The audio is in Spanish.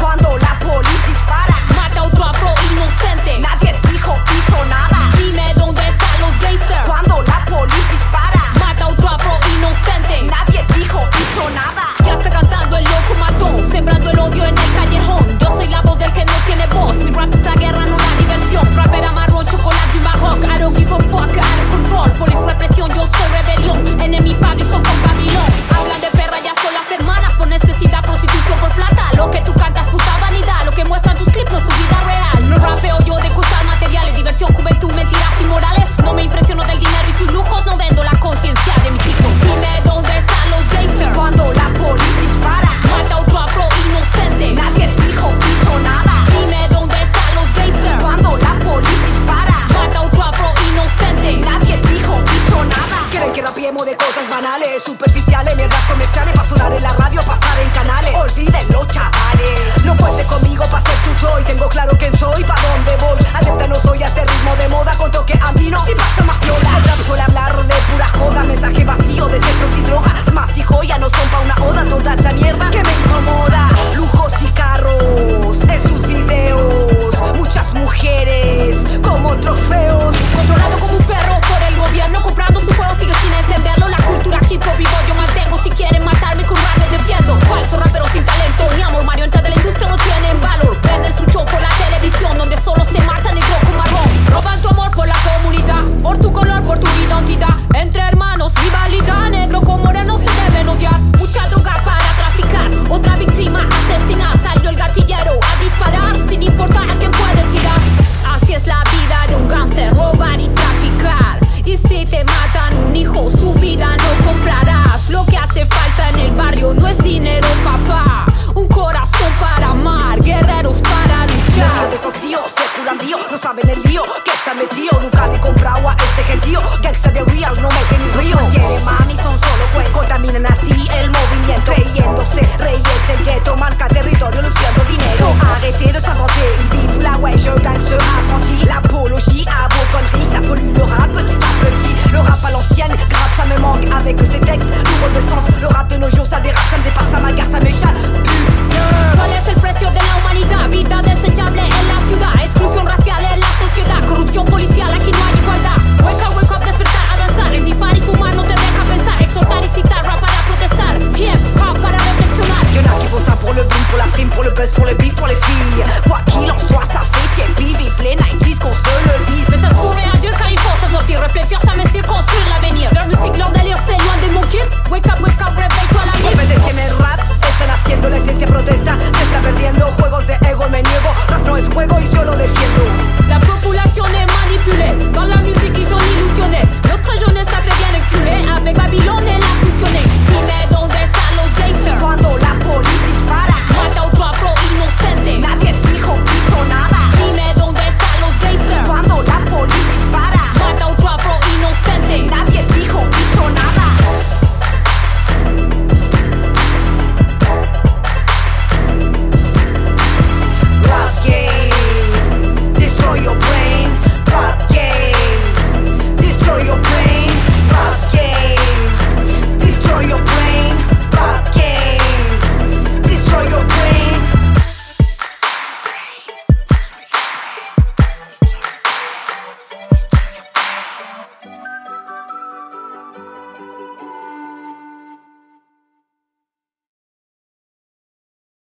Cuando la banales, superficiales, mierdas comerciales que te matan un hijo, su vida no comprarás. Lo que hace falta en el barrio no es dinero, papá. haciendo la esencia protesta. Se está perdiendo juegos de ego, me niego. Rap no es juego y yo lo defiendo.